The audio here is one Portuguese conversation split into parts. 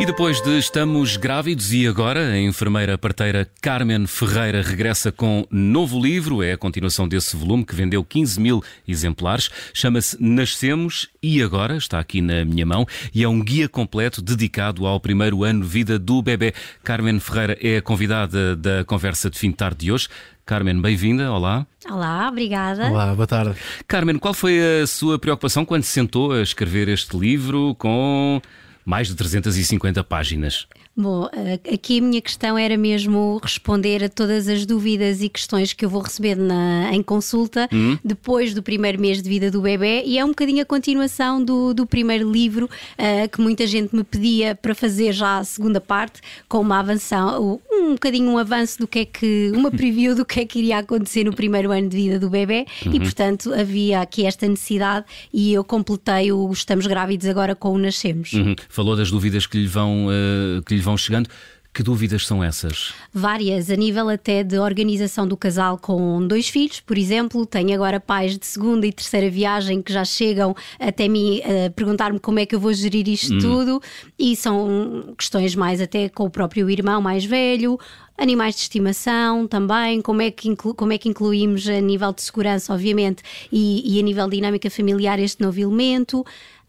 E depois de Estamos Grávidos e agora, a enfermeira parteira Carmen Ferreira regressa com novo livro. É a continuação desse volume que vendeu 15 mil exemplares. Chama-se Nascemos e agora, está aqui na minha mão, e é um guia completo dedicado ao primeiro ano de vida do bebê. Carmen Ferreira é a convidada da conversa de fim de tarde de hoje. Carmen, bem-vinda. Olá. Olá, obrigada. Olá, boa tarde. Carmen, qual foi a sua preocupação quando se sentou a escrever este livro com mais de 350 páginas. Bom, aqui a minha questão era mesmo responder a todas as dúvidas e questões que eu vou receber na, em consulta uhum. depois do primeiro mês de vida do bebê e é um bocadinho a continuação do, do primeiro livro uh, que muita gente me pedia para fazer já a segunda parte com uma avanção, um bocadinho um avanço do que é que, uma preview do que é que iria acontecer no primeiro ano de vida do bebê uhum. e portanto havia aqui esta necessidade e eu completei o Estamos Grávidos agora com o Nascemos. Uhum. Falou das dúvidas que lhe vão, uh, que lhe vão chegando. Que dúvidas são essas? Várias, a nível até de organização do casal com dois filhos, por exemplo. Tenho agora pais de segunda e terceira viagem que já chegam até mim a perguntar-me como é que eu vou gerir isto hum. tudo, e são questões mais até com o próprio irmão mais velho, animais de estimação também, como é que, inclu, como é que incluímos a nível de segurança, obviamente, e, e a nível de dinâmica familiar este novo elemento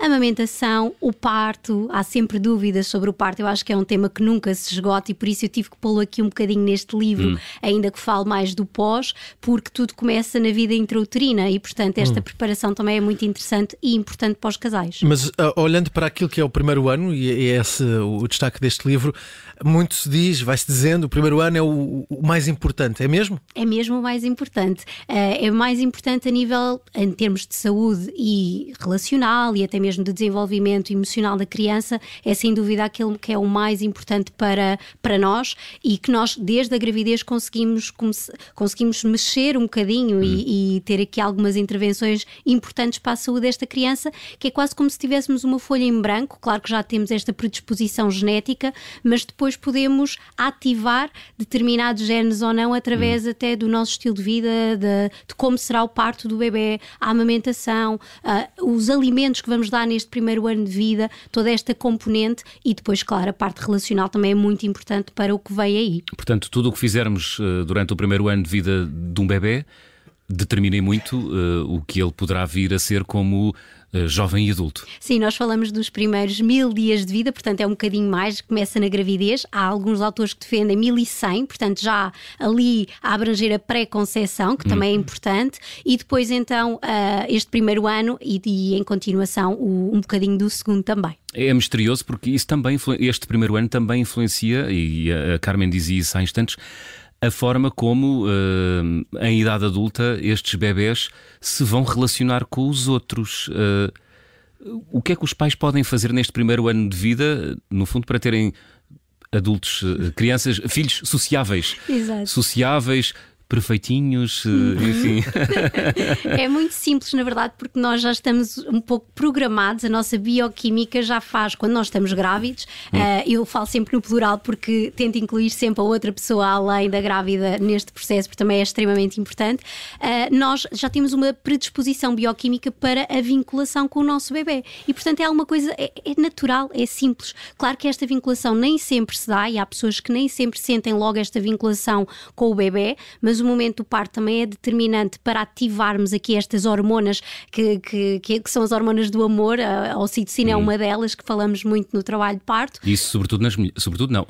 amamentação, o parto, há sempre dúvidas sobre o parto. Eu acho que é um tema que nunca se esgota e por isso eu tive que pô-lo aqui um bocadinho neste livro, hum. ainda que fale mais do pós, porque tudo começa na vida intrauterina e, portanto, esta hum. preparação também é muito interessante e importante para os casais. Mas uh, olhando para aquilo que é o primeiro ano, e é esse o destaque deste livro, muito se diz, vai-se dizendo, o primeiro ano é o, o, mais importante, é mesmo? É mesmo o mais importante. Uh, é mais importante a nível, em termos de saúde e relacional e até mesmo mesmo de desenvolvimento emocional da criança é sem dúvida aquilo que é o mais importante para, para nós e que nós, desde a gravidez, conseguimos, conseguimos mexer um bocadinho hum. e, e, ter aqui algumas intervenções importantes para a saúde desta criança, que é quase como se tivéssemos uma folha em branco. Claro que já temos esta predisposição genética, mas depois podemos ativar determinados genes ou não através até do nosso estilo de vida, de, de, como será o parto do bebê, a amamentação, uh, os alimentos que vamos dar neste primeiro ano de vida, toda esta componente e depois, claro, a parte relacional também é muito importante para o que vem aí. Portanto, tudo o que fizermos uh, durante o primeiro ano de vida de um bebê determinem muito uh, o que ele poderá vir a ser como jovem e adulto. Sim, nós falamos dos primeiros mil dias de vida, portanto é um bocadinho mais, começa na gravidez. Há alguns autores que defendem 1100, portanto já ali a abranger a pré-conceição, que também é uhum. importante, e depois então uh, este primeiro ano e, e em continuação o, um bocadinho do segundo também. É misterioso porque isso também, este primeiro ano também influencia, e a Carmen dizia isso há instantes, a forma como, uh, em idade adulta, estes bebés se vão relacionar com os outros. Uh, o que é que os pais podem fazer neste primeiro ano de vida, no fundo, para terem adultos, uh, crianças, filhos sociáveis? Exato. Sociáveis, perfeitinhos, eh, enfim. é muito simples, na verdade, porque nós já estamos um pouco programados, a nossa bioquímica já faz, quando nós estamos grávidos, hum. uh, eu falo sempre no plural porque tento incluir sempre a outra pessoa além da grávida neste processo, porque também é extremamente importante. Uh, nós já temos uma predisposição bioquímica para a vinculação com o nosso bebê e, portanto, é alguma coisa, é, é natural, é simples. Claro que esta vinculação nem sempre se dá e há pessoas que nem sempre sentem logo esta vinculação com o bebê, mas o momento do parto também é determinante para ativarmos aqui estas hormonas que, que, que são as hormonas do amor. A ocitocina hum. é uma delas que falamos muito no trabalho de parto. Isso sobretudo nas sobretudo não,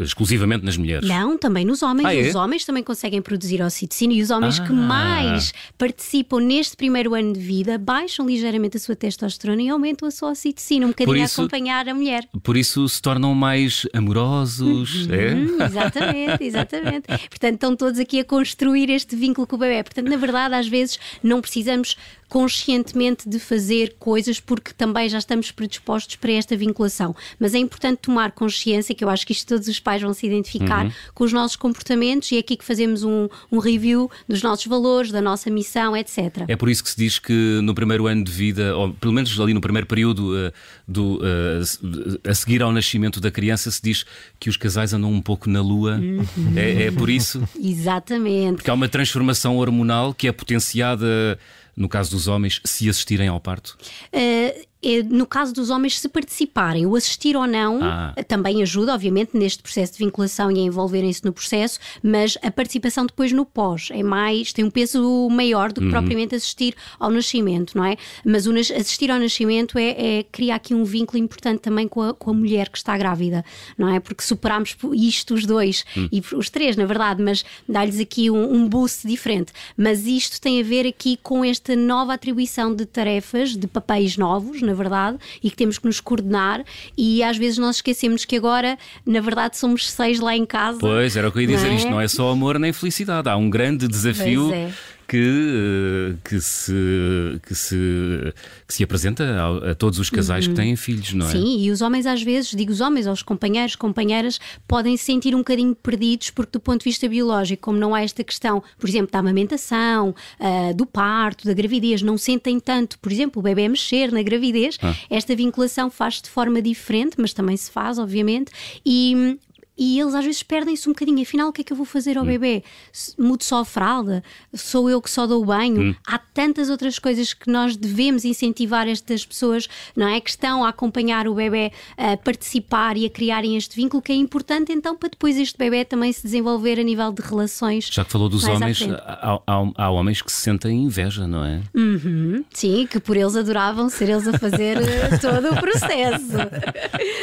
exclusivamente nas mulheres. Não, também nos homens. Ah, é? Os homens também conseguem produzir ocitocina e os homens ah. que mais participam neste primeiro ano de vida baixam ligeiramente a sua testosterona e aumentam a sua ocitocina, um bocadinho isso, a acompanhar a mulher. Por isso se tornam mais amorosos, é? uhum, é? Exatamente, exatamente. Portanto, estão todos aqui a construir construir este vínculo com o bebê. Portanto, na verdade, às vezes não precisamos conscientemente de fazer coisas porque também já estamos predispostos para esta vinculação. Mas é importante tomar consciência, que eu acho que isto todos os pais vão se identificar uhum. com os nossos comportamentos e é aqui que fazemos um, um, review dos nossos valores, da nossa missão, etc. É por isso que se diz que no primeiro ano de vida, ou pelo menos ali no primeiro período uh, do, uh, a seguir ao nascimento da criança, se diz que os casais andam um pouco na lua. Uhum. É, é por isso? Exatamente. Porque há uma transformação hormonal que é potenciada no caso dos homens, se assistirem ao parto? Uh, no caso dos homens, se participarem, o assistir ou não, Ah. também ajuda, obviamente, neste processo de vinculação e a envolverem-se no processo, mas a participação depois no pós é mais, tem um peso maior do que propriamente assistir ao nascimento, não é? Mas o assistir ao nascimento é, é criar aqui um vínculo importante também com a, com a mulher que está grávida, não é? Porque superámos isto os dois e os três, na verdade, mas dá-lhes aqui um, um boost diferente. Mas isto tem a ver aqui com esta nova atribuição de tarefas, de papéis novos, na verdade, e que temos que nos coordenar. E às vezes nós esquecemos que agora, na verdade, somos seis lá em casa. Pois, era o que eu ia dizer. Não é? Isto não é só amor nem felicidade. Há um grande desafio Pois é. Que, eh, que, se, que, se, que se apresenta ao- a, todos os casais que têm filhos, não é? Uhum. Sim, e os homens às vezes, digo os homens, aos companheiros, companheiras, podem se sentir um bocadinho perdidos porque do ponto de vista biológico, como não há esta questão, por exemplo, da amamentação, ah, do parto, da gravidez, não sentem tanto, por exemplo, o bebê mexer na gravidez, Ah. esta vinculação faz de forma diferente, mas também se faz, obviamente, e... E eles às vezes perdem-se um bocadinho. Afinal, o que é que eu vou fazer ao Hum. bebê? Mudo só a fralda? Sou eu que só dou o banho? Hum. Há tantas outras coisas que nós devemos incentivar estas pessoas, não é? Que estão a acompanhar o bebê a participar e a criarem este vínculo que é importante então para depois este bebê também se desenvolver a nível de relações. Já que falou dos homens, há, há- há homens que se sentem inveja, não é? Uhum, sim, que por eles adoravam ser eles a fazer eh, todo o processo.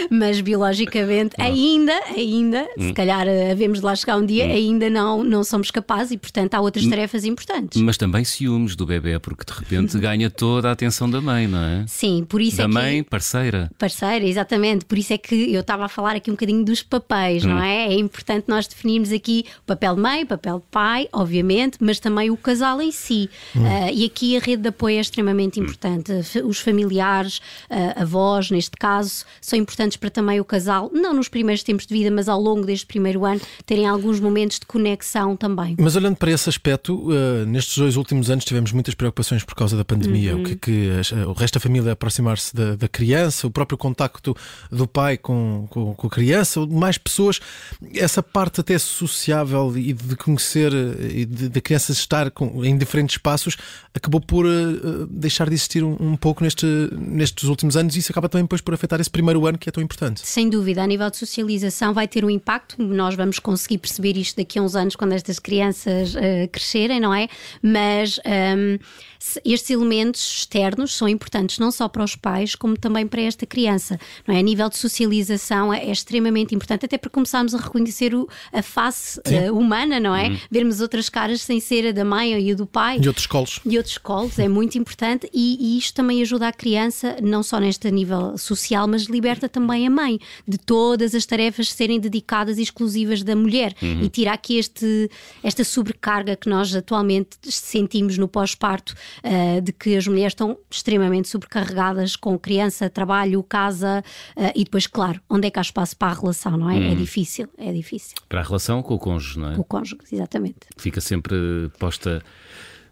Mas biologicamente, ainda, ainda, Hum. se calhar eh, havemos de lá chegar um dia, ainda não, não somos capazes e, portanto, há Hum. outras tarefas importantes. Mas também ciúmes do bebê, porque de repente ganha toda a atenção da mãe, não é? Sim, por isso Da é que. mãe, parceira. Parceira, exatamente. Por isso é que eu estava a falar aqui um bocadinho dos papéis, não é? É importante nós definirmos aqui o papel de mãe, o papel de pai, obviamente, mas também o casal em si. Ah, e aqui a rede de apoio é extremamente importante. F- Os familiares, ah, avós, neste caso, são importantes para também o casal, não nos primeiros tempos de vida, mas ao longo deste primeiro ano, terem alguns momentos de conexão também. Mas olhando para esse aspecto, eh, nestes dois últimos anos tivemos muitas preocupações por causa da pandemia. O que, que as- o resto da família aproximar-se da, da criança, o próprio contacto do pai com, com, com a criança, ou mais pessoas, essa parte até sociável e de conhecer eh, e de- da criança estar com- em diferentes espaços acabou por eh, eh, deixar de existir um, um pouco neste, nestes últimos anos e isso acaba também depois por afetar esse primeiro ano que é tão importante. Sem dúvida, a nível de socialização vai ter um impacto. Nós vamos conseguir perceber isto daqui a uns anos, quando estas crianças eh, crescerem, não é? Mas ehm, se- estes elementos externos são importantes não só para os pais, como também para esta criança, não é? A nível de socialização é, é extremamente importante, até para começarmos a reconhecer o- a face eh, humana, não é? Vermos outras caras sem ser a da mãe e a do pai E outros colos. e outros colos, é muito importante e, e isto também ajuda a criança, não só neste nível social, mas liberta também a mãe de todas as tarefas serem dedicadas e exclusivas da mulher e tira aqui este, esta sobrecarga que nós atualmente sentimos no pós-parto, ah, de que as mulheres estão extremamente sobrecarregadas com criança, trabalho, casa ah, e depois, claro, onde é que há espaço para a relação, não é? É difícil, é difícil. Para a relação com o cônjuge, não é? O cônjuge, exatamente. Fica sempre posta.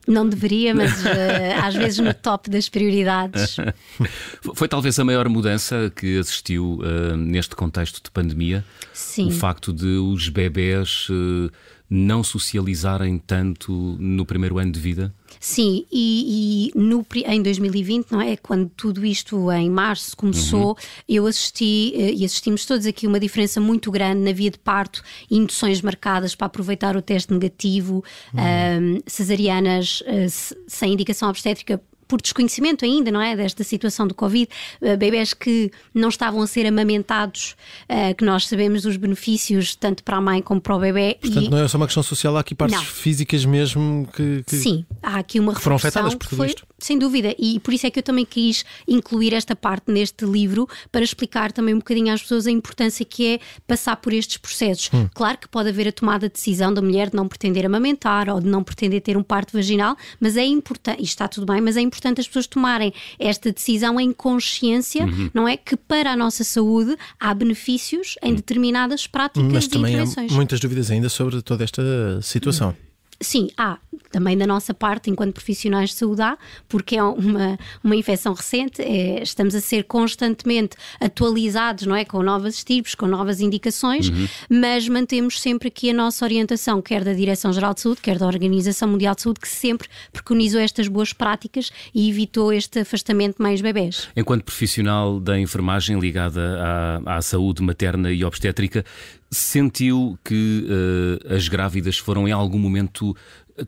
Não deveria, mas ah, às vezes no top das prioridades. Foi talvez a maior mudança que assistiu ah, neste contexto de pandemia. Sim. O facto de os bebés eh, não socializarem tanto no primeiro ano de vida. Sim, e, e no, em 2020, não é? Quando tudo isto em março começou, eu assisti eh, e assistimos todos aqui uma diferença muito grande na via de parto, induções marcadas para aproveitar o teste negativo, ahm, cesarianas eh, se- sem indicação obstétrica. Por desconhecimento ainda, não é? Desta situação do Covid, eh, bebés que não estavam a ser amamentados, eh, que nós sabemos dos benefícios tanto para a mãe como para o bebê. Portanto, e, não é só uma questão social, há aqui partes Não. físicas mesmo que. que- Sim, há aqui uma foram reflexão afetadas por tudo foi, isto. sem dúvida, e por isso é que eu também quis incluir esta parte neste livro para explicar também um bocadinho às pessoas a importância que é passar por estes processos. Hum. Claro que pode haver a tomada de decisão da mulher de não pretender amamentar ou de não pretender ter um parto vaginal, mas é importante, e está tudo bem, mas é importante as pessoas tomarem esta decisão em consciência, Uhum. não é? Que para a nossa saúde há benefícios em determinadas práticas Mas e também há intervenções. muitas dúvidas ainda sobre toda esta situação. Sim, há. Também da nossa parte, enquanto profissionais de saúde, há, porque é uma, uma infecção recente, é, estamos a ser constantemente atualizados, não é? Com novas estirpes, com novas indicações, uhum. mas mantemos sempre aqui a nossa orientação, quer da Direção-Geral de Saúde, quer da Organização Mundial de Saúde, que sempre preconizou estas boas práticas e evitou este afastamento de mais bebés. Enquanto profissional da enfermagem ligada à, à saúde materna e obstétrica, sentiu que uh, as grávidas foram em algum momento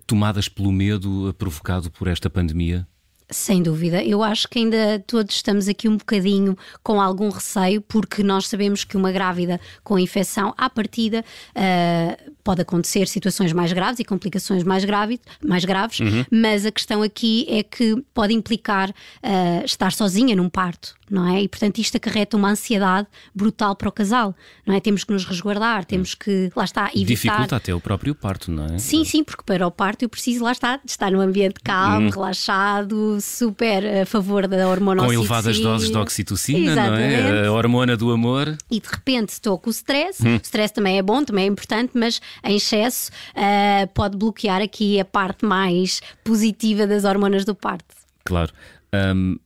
tomadas pelo medo provocado por esta pandemia? Sem dúvida, eu acho que ainda todos estamos aqui um bocadinho com algum receio, porque nós sabemos que uma grávida com infecção, à partida, uh, pode acontecer situações mais graves e complicações mais, grave, mais graves, uhum. mas a questão aqui é que pode implicar uh, estar sozinha num parto não é? E portanto isto acarreta uma ansiedade brutal para o casal, não é? Temos que nos resguardar, temos que, lá está, evitar. Dificulta até o próprio parto, não é? Sim, sim, porque para o parto eu preciso, lá está, de estar num ambiente calmo, hum. relaxado, super a favor da hormona Com elevadas doses de oxitocina, Exatamente. não é? A hormona do amor. E de repente estou com o stress, hum. o stress também é bom, também é importante, mas em excesso uh, pode bloquear aqui a parte mais positiva das hormonas do parto. Claro. Um,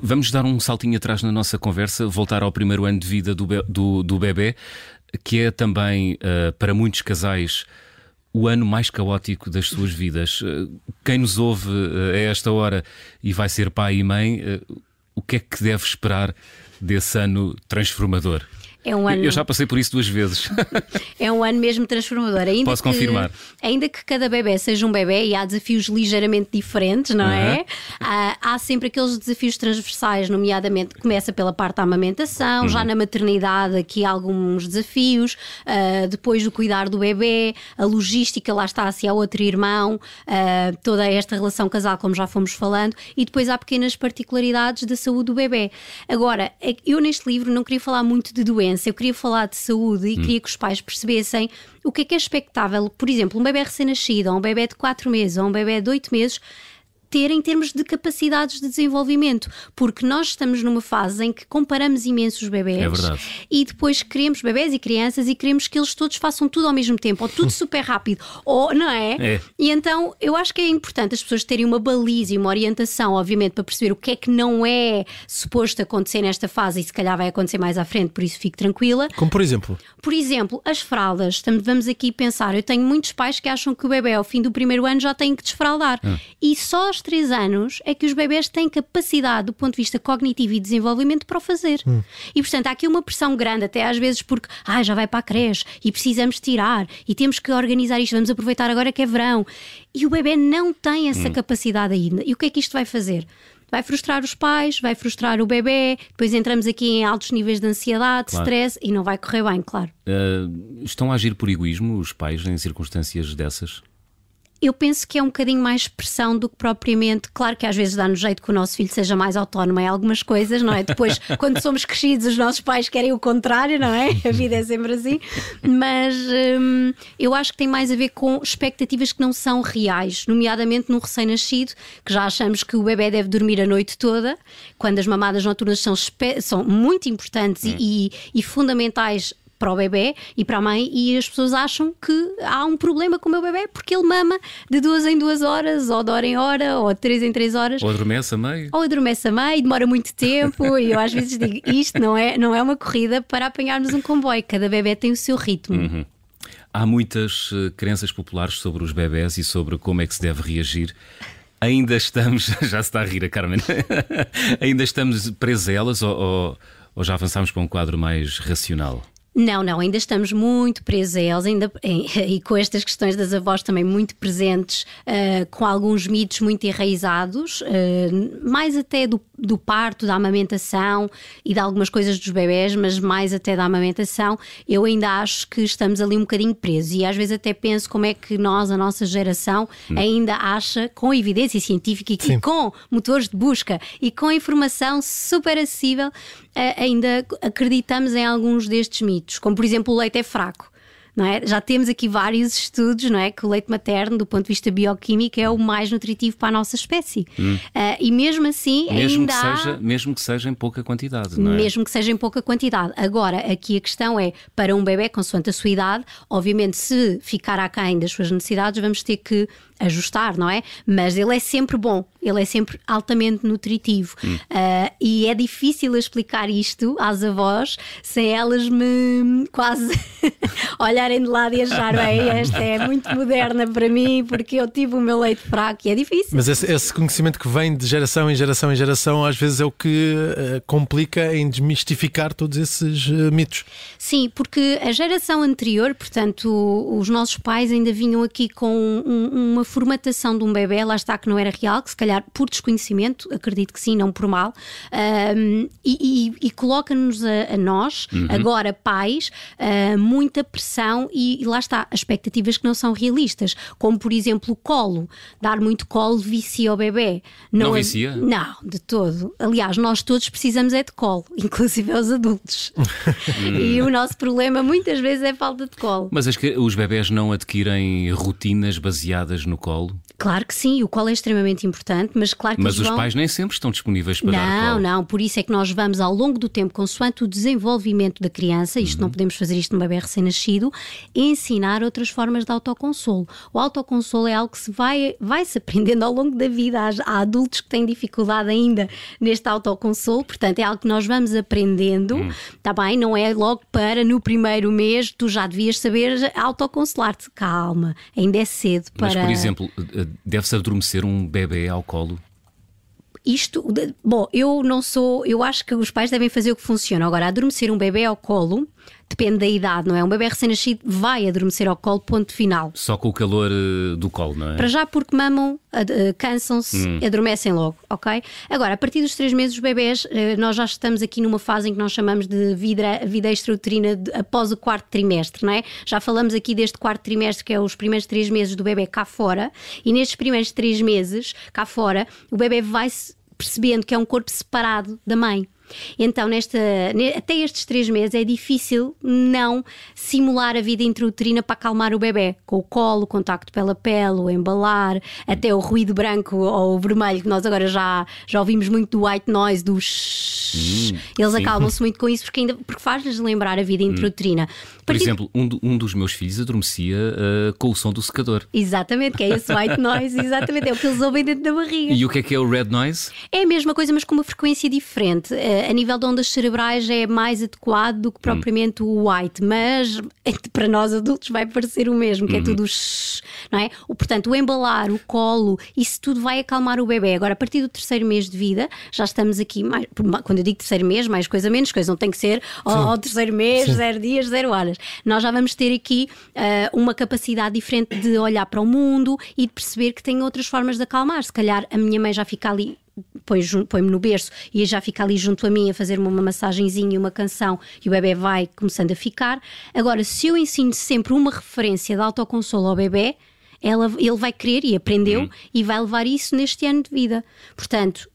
Vamos dar um saltinho atrás na nossa conversa, voltar ao primeiro ano de vida do, be do, do bebê, que é também, uh, para muitos casais, o ano mais caótico das suas vidas. Uh, quem nos ouve uh, a esta hora e vai ser pai e mãe, o que é que deve esperar desse ano transformador? É um ano... Eu já passei por isso duas vezes. é um ano mesmo transformador. Ainda Posso que, confirmar. Ainda que cada bebê seja um bebê e há desafios ligeiramente diferentes, não é? Há, há, sempre aqueles desafios transversais, nomeadamente começa pela parte da amamentação, uhum. já na maternidade aqui há alguns desafios, uh, depois o cuidar do bebê, a logística, lá está, se há outro irmão, uh, toda esta relação casal, como já fomos falando, e depois há pequenas particularidades da saúde do bebê. Agora, é eu neste livro não queria falar muito de doença doença, eu queria falar de saúde e hum. queria que os pais percebessem o que é que é expectável, por exemplo, um bebê recém-nascido, ou um bebê de 4 meses, ou um bebê de 8 meses, ter em termos de capacidades de desenvolvimento, porque nós estamos numa fase em que comparamos imenso os bebés é e depois queremos bebés e crianças e queremos que eles todos façam tudo ao mesmo tempo, ou tudo super rápido, ou não é? é? E então eu acho que é importante as pessoas terem uma baliza e uma orientação, obviamente, para perceber o que é que não é suposto acontecer nesta fase e se calhar vai acontecer mais à frente, por isso fique tranquila. Como por exemplo? Por exemplo, as fraldas. Vamos aqui pensar, eu tenho muitos pais que acham que o bebê ao fim do primeiro ano já tem que desfraldar. Ah. E só aos 3 anos é que os bebés têm capacidade do ponto de vista cognitivo e desenvolvimento para o fazer. Hum. E portanto há aqui uma pressão grande, até às vezes porque ah, já vai para a creche e precisamos tirar e temos que organizar isto, vamos aproveitar agora que é verão. E o bebê não tem essa hum. capacidade ainda. E o que é que isto vai fazer? vai frustrar os pais, vai frustrar o bebê, depois entramos aqui em altos níveis de ansiedade, claro. stress e não vai correr bem, claro. Uh, estão a agir por egoísmo os pais em circunstâncias dessas? Eu penso que é um bocadinho mais pressão do que propriamente. Claro que às vezes dá-nos jeito que o nosso filho seja mais autónomo em algumas coisas, não é? Depois, quando somos crescidos, os nossos pais querem o contrário, não é? A vida é sempre assim. Mas hum, eu acho que tem mais a ver com expectativas que não são reais, nomeadamente num recém-nascido, que já achamos que o bebê deve dormir a noite toda, quando as mamadas noturnas são, são muito importantes hum. e, e fundamentais para o bebê e para a mãe e as pessoas acham que há um problema com o meu bebê porque ele mama de duas em duas horas, ou de hora em hora, ou de três em três horas. Ou adormece a meio. Ou adormece a meio, demora muito tempo e eu às vezes digo, isto não é, não é uma corrida para apanharmos um comboio, cada bebê tem o seu ritmo. Uhum. Há muitas uh, crenças populares sobre os bebés e sobre como é que se deve reagir. Ainda estamos, já se está a rir a Carmen, ainda estamos presos a elas ou, ou, ou já avançamos para um quadro mais racional? Não, não, ainda estamos muito presos a eles, ainda, e com estas questões das avós também muito presentes, uh, com alguns mitos muito enraizados, uh, mais até do, do parto, da amamentação e de algumas coisas dos bebés, mas mais até da amamentação, eu ainda acho que estamos ali um bocadinho presos. E às vezes até penso como é que nós, a nossa geração, hum. ainda acha, com evidência científica e, com motores de busca e com informação super acessível, ainda acreditamos em alguns destes mitos como por exemplo o leite é fraco. não é? Já temos aqui vários estudos, não é? Que o leite materno, do ponto de vista bioquímico, é o mais nutritivo para a nossa espécie. Hum. Uh, e mesmo assim, mesmo ainda que há... seja, mesmo que seja em pouca quantidade, não é? Mesmo que seja em pouca quantidade. Agora, aqui a questão é, para um bebê, consoante a sua idade, obviamente, se ficar aquém das suas necessidades, vamos ter que ajustar, não é? Mas ele é sempre bom, ele é sempre altamente nutritivo. Hum. Uh, e é difícil explicar isto às avós sem elas me quase olharem de lado e achar, bem, esta é muito moderna para mim porque eu tive o meu leite fraco e é difícil. Mas esse, esse conhecimento que vem de geração em geração em geração às vezes é o que uh, complica em desmistificar todos esses uh, mitos. Sim, porque a geração anterior, portanto, os nossos pais ainda vinham aqui com um, uma formatação de um bebê, lá está que não era real, que se calhar por desconhecimento, acredito que sim, não por mal, um, e, e, e coloca-nos a, a, nós, uhum. agora pais, uh, muita pressão e, e, lá está, expectativas que não são realistas, como por exemplo o colo, dar muito colo vicia ao bebê. Não, não vicia? Não, de todo. Aliás, nós todos precisamos é de colo, inclusive os adultos. e o nosso problema muitas vezes é falta de colo. Mas que os bebés não adquirem rotinas baseadas no colo? Claro que sim, o colo é extremamente importante, mas claro que Mas os vão... pais nem sempre estão disponíveis para não, dar colo. Não, não, por isso é que nós vamos ao longo do tempo, consoante o desenvolvimento da criança, isto uhum. não podemos fazer isto num bebê recém-nascido, ensinar outras formas de autoconsolo. O autoconsolo é algo que se vai, vai se aprendendo ao longo da vida. Há, há adultos que têm dificuldade ainda neste autoconsolo, portanto é algo que nós vamos aprendendo, uhum. tá bem? Não é logo para no primeiro mês tu já devias saber autoconsolar-te. Calma, ainda é cedo para. Mas, por exemplo, deve-se adormecer um bebê ao colo? Isto, bom, eu não sou, eu acho que os pais devem fazer o que funciona. Agora, adormecer um bebê ao colo depende da idade, não é? Um bebê recém-nascido vai adormecer ao colo, ponto final. Só com o calor uh, do colo, não é? Para já, porque mamam, uh, cansam-se, hum. adormecem logo, ok? Agora, a partir dos três meses, os bebés, uh, nós já estamos aqui numa fase em que nós chamamos de vida, vida extrauterina após o quarto trimestre, não é? Já falamos aqui deste quarto trimestre, que é os primeiros três meses do bebê cá fora, e nestes primeiros três meses, cá fora, o bebê vai percebendo que é um corpo separado da mãe. Então, nesta, até estes três meses é difícil não simular a vida intrauterina para acalmar o bebê, com o colo, o contacto pela pele, o embalar, até o ruído branco ou o vermelho, que nós agora já, já ouvimos muito do white noise, do shhh. Hum, Eles acalmam-se muito com isso porque, ainda, porque faz-lhes lembrar a vida hum. intrauterina. Por exemplo, um, um, dos meus filhos adormecia uh, com o som do secador. Exatamente, que é esse white noise, exatamente, é o que eles ouvem dentro da barriga. E o que é que é o red noise? É a mesma coisa, mas com uma frequência diferente. Uh, a nível de ondas cerebrais é mais adequado do que propriamente hum. o white, mas para nós adultos vai parecer o mesmo, que é uhum. é tudo shh, não é? O, portanto, o embalar, o colo, isso tudo vai acalmar o bebê. Agora, a partir do terceiro mês de vida, já estamos aqui, mais, quando eu digo terceiro mês, mais coisa, menos coisa, não tem que ser ao, ao terceiro mês, Sim. zero dias, zero horas. Nós já vamos ter aqui uh, uma capacidade diferente de olhar para o mundo e de perceber que tem outras formas de acalmar. Se calhar a minha mãe já fica ali põe-me no berço e já fica ali junto a mim a fazer-me uma massagenzinha e uma canção e o bebê vai começando a ficar. Agora, se eu ensino sempre uma referência de autoconsolo ao bebê, ela, ele vai querer e aprendeu uhum. e vai levar isso neste ano de vida. Portanto,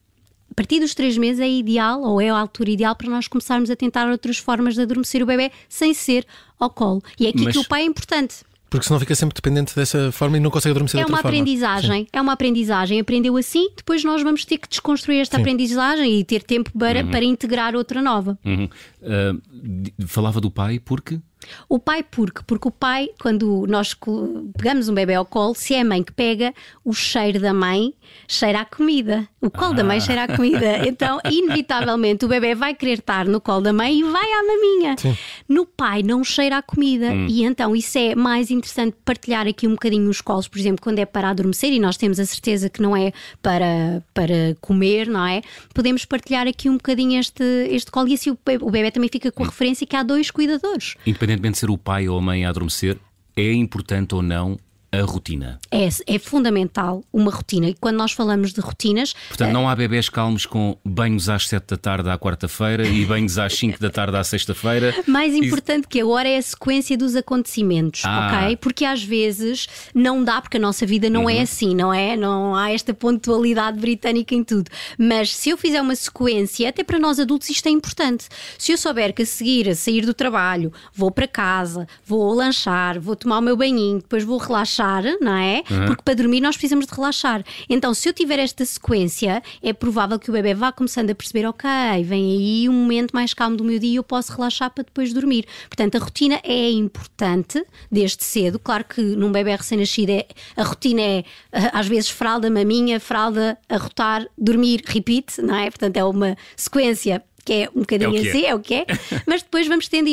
a partir dos três meses é ideal ou é a altura ideal para nós começarmos a tentar outras formas de adormecer o bebê sem ser ao colo. E é aqui Mas... que o pai é importante. Porque senão fica sempre dependente dessa forma e não consegue adormecer é de outra forma. É uma aprendizagem, é uma aprendizagem. Aprendeu assim, depois nós vamos ter que desconstruir esta Sim. aprendizagem e ter tempo para, uhum. para integrar outra nova. Uhum. Uh, falava do pai porque o pai, porque? Porque o pai, quando nós pegamos um bebê ao colo, se é a mãe que pega, o cheiro da mãe cheira a comida. O colo ah. da mãe ah. cheira a comida. Então, inevitavelmente, o bebê vai querer estar no colo da mãe e vai à maminha. Sim. No pai, não cheira a comida. Hum. E então, isso é mais interessante partilhar aqui um bocadinho os colos, por exemplo, quando é para adormecer, e nós temos a certeza que não é para, para comer, não é? Podemos partilhar aqui um bocadinho este, este colo e assim o bebê, o bebê também fica com a hum. referência que há dois cuidadores. Independente independentemente de ser o pai ou a mãe a adormecer, é importante ou não a rotina. É, é fundamental uma rotina. E quando nós falamos de rotinas. Portanto, não há bebés calmos com banhos às 7 da tarde à quarta-feira e banhos às 5 da tarde à sexta-feira. Mais importante que agora é a sequência dos acontecimentos, ah. ok? Porque às vezes não dá, porque a nossa vida não é uhum. é assim, não é? Não há esta pontualidade britânica em tudo. Mas se eu fizer uma sequência, até para nós adultos isto é importante. Se eu souber que a seguir, a sair do trabalho, vou para casa, vou lanchar, vou tomar o meu banhinho, depois vou relaxar, não é? Uhum. Porque para dormir nós precisamos de relaxar. Então, se eu tiver esta sequência, é provável que o bebê vá começando a perceber, ok, vem aí um momento mais calmo do meu dia e eu posso relaxar para depois dormir. Portanto, a rotina é importante desde cedo. Claro que num bebê recém-nascido é, a rotina é às vezes fralda, maminha, fralda, arrotar, dormir, repeat, não é? Portanto, é uma sequência que é um bocadinho é assim, é. é o que é, mas depois vamos tendo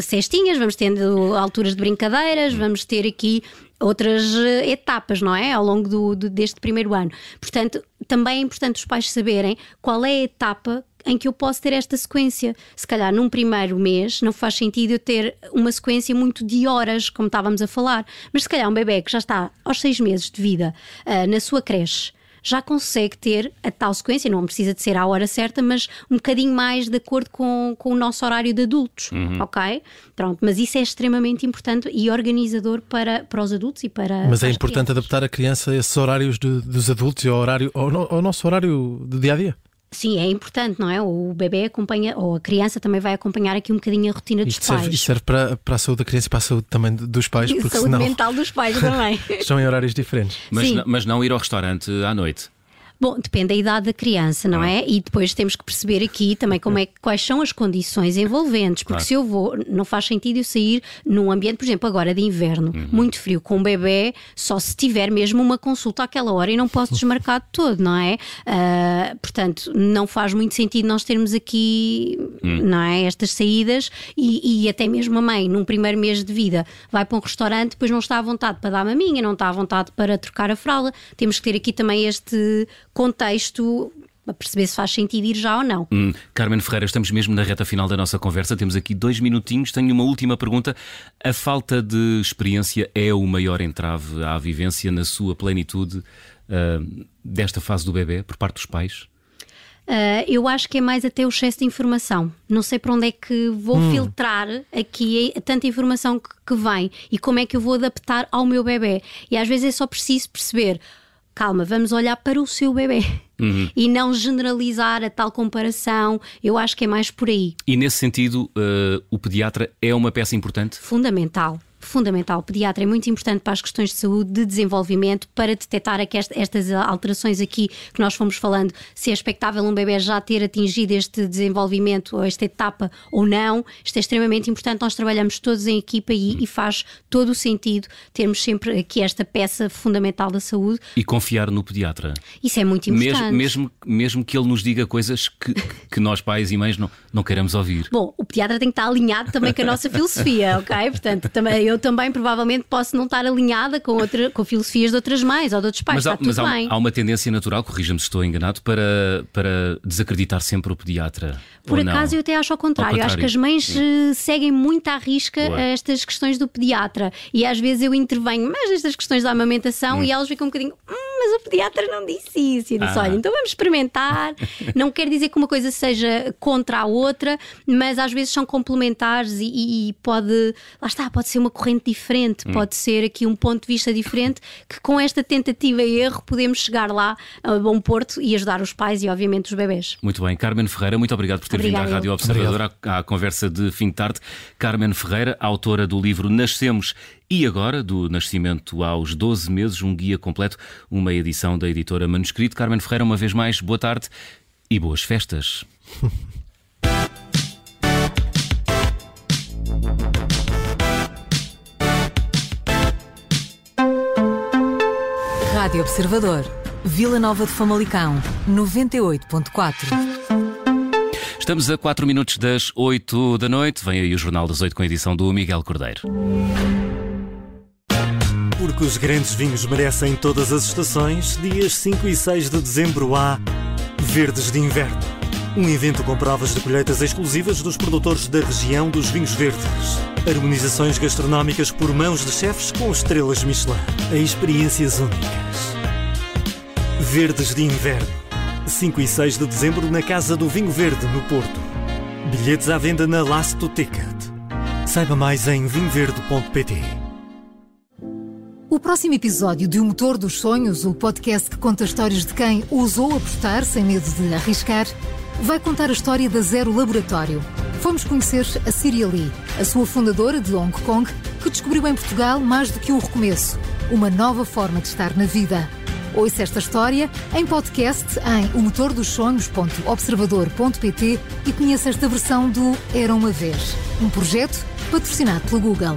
cestinhas, vamos tendo alturas de brincadeiras, hum. vamos ter aqui outras eh, etapas, não é? Ao longo do, do, deste primeiro ano. Portanto, também é importante os pais saberem qual é a etapa em que eu posso ter esta sequência. Se calhar num primeiro mês não faz sentido eu ter uma sequência muito de horas, como estávamos a falar, mas se calhar um bebê que já está aos seis meses de vida uh, na sua creche já consegue ter a tal sequência, não precisa de ser à hora certa, mas um bocadinho mais de acordo com, com o nosso horário de adultos, uhum. ok? Pronto, mas isso é extremamente importante e organizador para, para os adultos e para. Mas é importante crianças. adaptar a criança a esses horários de, dos adultos e ao, horário, ao, ao nosso horário do dia a dia. Sim, é importante, não é? O bebê acompanha, ou a criança também vai acompanhar aqui um bocadinho a rotina dos isto pais. Serve, isto serve para, para a saúde da criança e para a saúde também dos pais, porque saúde senão... mental dos pais também. Estão em horários diferentes. Mas, mas não ir ao restaurante à noite. Bom, depende da idade da criança, não é? E depois temos que perceber aqui também como é, quais são as condições envolventes, porque claro. se eu vou, não faz sentido eu sair num ambiente, por exemplo, agora de inverno, uhum. muito frio, com um bebê, só se tiver mesmo uma consulta àquela hora e não posso desmarcar de todo, não é? Uh, portanto, não faz muito sentido nós termos aqui, uhum. não é? Estas saídas e, e até mesmo a mãe, num primeiro mês de vida, vai para um restaurante, depois não está à vontade para dar maminha, não está à vontade para trocar a fralda. Temos que ter aqui também este contexto a perceber se faz sentido ir já ou não. Hum, Carmen Ferreira, estamos mesmo na reta final da nossa conversa. Temos aqui dois minutinhos. Tenho uma última pergunta. A falta de experiência é o maior entrave à vivência na sua plenitude uh, desta fase do bebê por parte dos pais? Uh, eu acho que é mais até o excesso de informação. Não sei para onde é que vou hum. filtrar aqui tanta informação que, que vem e como é que eu vou adaptar ao meu bebê. E às vezes é só preciso perceber calma, vamos olhar para o seu bebê. Uhum. E não generalizar a tal comparação, eu acho que é mais por aí. E nesse sentido, uh, o pediatra é uma peça importante? Fundamental fundamental. O pediatra é muito importante para as questões de saúde, de desenvolvimento, para detectar estas alterações aqui que nós fomos falando, se é expectável um bebê já ter atingido este desenvolvimento ou esta etapa ou não. Isto é extremamente importante. Nós trabalhamos todos em equipa e, e faz todo o sentido termos sempre aqui esta peça fundamental da saúde. E confiar no pediatra. Isso é muito importante. Mesmo, mesmo, mesmo que ele nos diga coisas que, que nós, pais e mães, não, não queremos ouvir. Bom, o pediatra tem que estar alinhado também com a nossa filosofia, ok? Portanto, também eu eu também provavelmente posso não estar alinhada com, outra, com filosofias de outras mães ou de outros pais. Mas, há, mas há, há, uma tendência natural, corrija-me se estou enganado, para, para desacreditar sempre o pediatra. Por acaso não? eu até acho ao contrário. ao contrário. Acho que as mães Sim. Eh, seguem muito à risca Boa. estas questões do pediatra. E às vezes eu intervenho mais nestas questões da amamentação hum. e elas ficam um bocadinho. Hum, mas o pediatra não disse isso. E eu disse: ah. olha, então vamos experimentar. não quer dizer que uma coisa seja contra a outra, mas às vezes são complementares e, e pode. Lá está, pode ser uma corrente diferente, hum. pode ser aqui um ponto de vista diferente que com esta tentativa e erro podemos chegar lá a bom porto e ajudar os pais e, obviamente, os bebés. Muito bem, Carmen Ferreira, muito obrigado por ter Obrigada vindo à Rádio Observador à, à conversa de fim de tarde. Carmen Ferreira, autora do livro Nascemos e agora, do nascimento aos 12 meses, um guia completo, uma edição da editora Manuscrito. Carmen Ferreira, uma vez mais, boa tarde e boas festas. Rádio Observador, Vila Nova de Famalicão, 98.4. Estamos a 4 minutos das 8 da noite. Vem aí o Jornal das 8 com a edição do Miguel Cordeiro. Porque os grandes vinhos merecem todas as estações, dias 5 e 6 de dezembro há Verdes de Inverno Um evento com provas de colheitas exclusivas dos produtores da região dos vinhos verdes. Harmonizações gastronómicas por mãos de chefes com estrelas Michelin. A experiências únicas. Verdes de Inverno. 5 e 6 de dezembro na Casa do Vinho Verde, no Porto. Bilhetes à venda na Last Ticket. Saiba mais em vinverde.pt. O próximo episódio de O Motor dos Sonhos, o podcast que conta histórias de quem ousou apostar sem medo de arriscar, vai contar a história da Zero Laboratório. Fomos conhecer a Ciria Lee, a sua fundadora de Hong Kong, que descobriu em Portugal mais do que um recomeço, uma nova forma de estar na vida. Ouça esta história em podcast em omotordosonhos.observador.pt e conheça esta versão do Era Uma Vez, um projeto patrocinado pelo Google.